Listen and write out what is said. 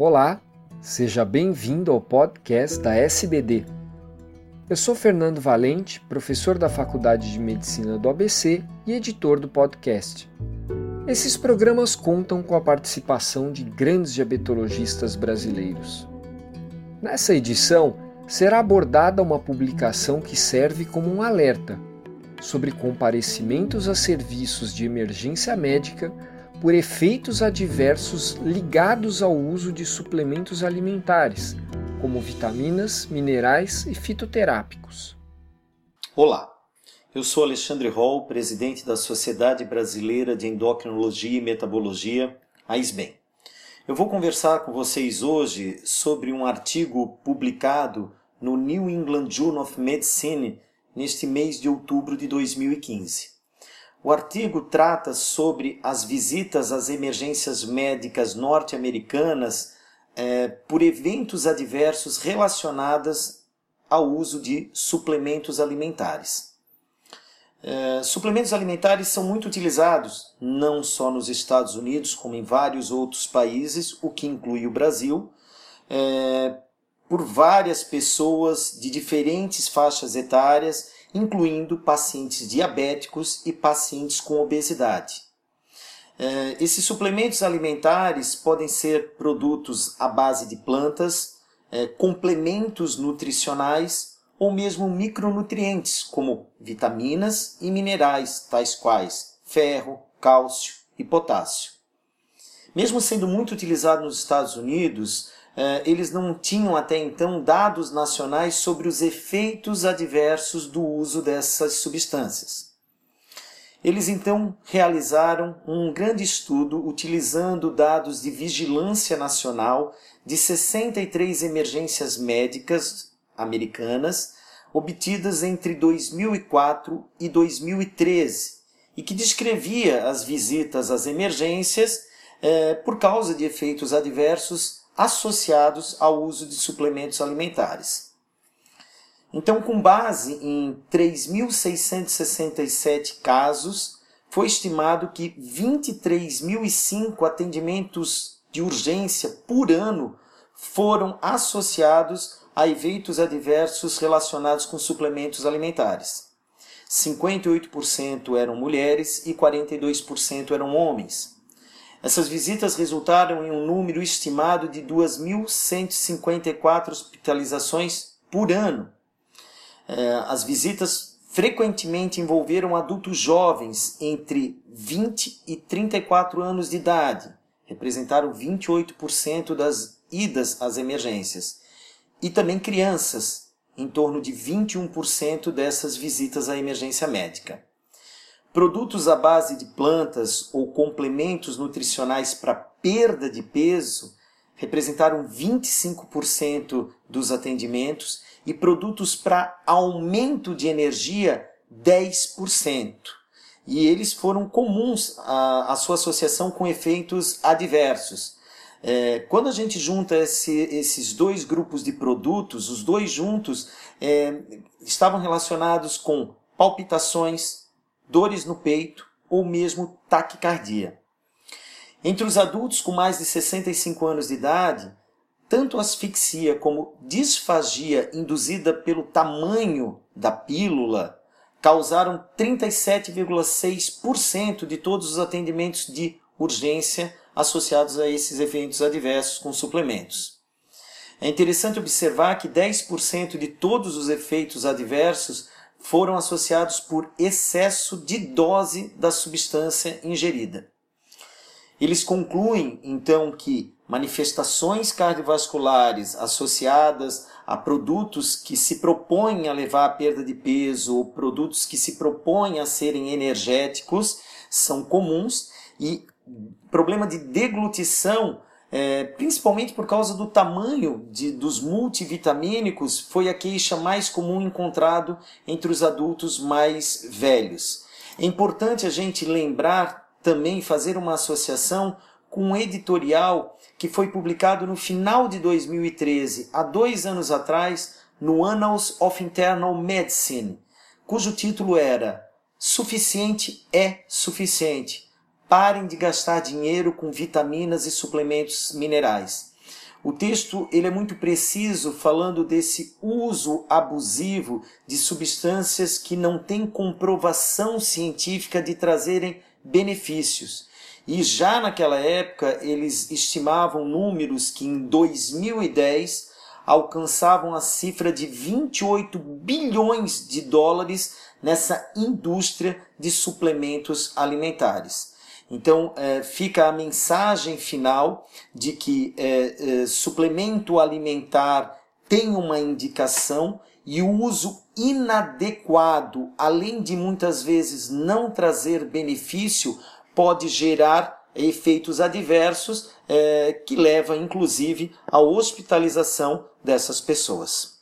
Olá, seja bem-vindo ao podcast da SBD. Eu sou Fernando Valente, professor da Faculdade de Medicina do ABC e editor do podcast. Esses programas contam com a participação de grandes diabetologistas brasileiros. Nessa edição, será abordada uma publicação que serve como um alerta sobre comparecimentos a serviços de emergência médica por efeitos adversos ligados ao uso de suplementos alimentares, como vitaminas, minerais e fitoterápicos. Olá, eu sou Alexandre Hall, presidente da Sociedade Brasileira de Endocrinologia e Metabologia, a ISBEM. Eu vou conversar com vocês hoje sobre um artigo publicado no New England Journal of Medicine neste mês de outubro de 2015. O artigo trata sobre as visitas às emergências médicas norte-americanas eh, por eventos adversos relacionados ao uso de suplementos alimentares. Eh, suplementos alimentares são muito utilizados não só nos Estados Unidos, como em vários outros países, o que inclui o Brasil, eh, por várias pessoas de diferentes faixas etárias incluindo pacientes diabéticos e pacientes com obesidade. É, esses suplementos alimentares podem ser produtos à base de plantas, é, complementos nutricionais ou mesmo micronutrientes, como vitaminas e minerais, tais quais ferro, cálcio e potássio. Mesmo sendo muito utilizado nos Estados Unidos, eles não tinham até então dados nacionais sobre os efeitos adversos do uso dessas substâncias. Eles então realizaram um grande estudo utilizando dados de vigilância nacional de 63 emergências médicas americanas obtidas entre 2004 e 2013 e que descrevia as visitas às emergências eh, por causa de efeitos adversos associados ao uso de suplementos alimentares. Então, com base em 3.667 casos, foi estimado que 23.005 atendimentos de urgência por ano foram associados a eventos adversos relacionados com suplementos alimentares. 58% eram mulheres e 42% eram homens. Essas visitas resultaram em um número estimado de 2.154 hospitalizações por ano. É, as visitas frequentemente envolveram adultos jovens entre 20 e 34 anos de idade, representaram 28% das idas às emergências, e também crianças, em torno de 21% dessas visitas à emergência médica. Produtos à base de plantas ou complementos nutricionais para perda de peso representaram 25% dos atendimentos e produtos para aumento de energia 10%. E eles foram comuns à, sua associação com efeitos adversos. É, quando a gente junta esse, esses dois grupos de produtos, os dois juntos é, estavam relacionados com palpitações, dores no peito ou mesmo taquicardia. Entre os adultos com mais de 65 anos de idade, tanto asfixia como disfagia induzida pelo tamanho da pílula causaram 37,6% de todos os atendimentos de urgência associados a esses eventos adversos com suplementos. É interessante observar que 10% de todos os efeitos adversos foram associados por excesso de dose da substância ingerida. Eles concluem, então, que manifestações cardiovasculares associadas a produtos que se propõem a levar à perda de peso ou produtos que se propõem a serem energéticos são comuns e problema de deglutição é, principalmente por causa do tamanho de, dos multivitamínicos, foi a queixa mais comum encontrado entre os adultos mais velhos. É importante a gente lembrar também, fazer uma associação com um editorial que foi publicado no final de 2013, há dois anos atrás, no Annals of Internal Medicine, cujo título era Suficiente é Suficiente Parem de gastar dinheiro com vitaminas e suplementos minerais. O texto ele é muito preciso falando desse uso abusivo de substâncias que não têm comprovação científica de trazerem benefícios. E já naquela época eles estimavam números que em 2010 alcançavam a cifra de 28 bilhões de dólares nessa indústria de suplementos alimentares. Então, é, fica a mensagem final de que é, é, suplemento alimentar tem uma indicação e o uso inadequado, além de muitas vezes não trazer benefício, pode gerar efeitos adversos é, que leva inclusive à hospitalização dessas pessoas.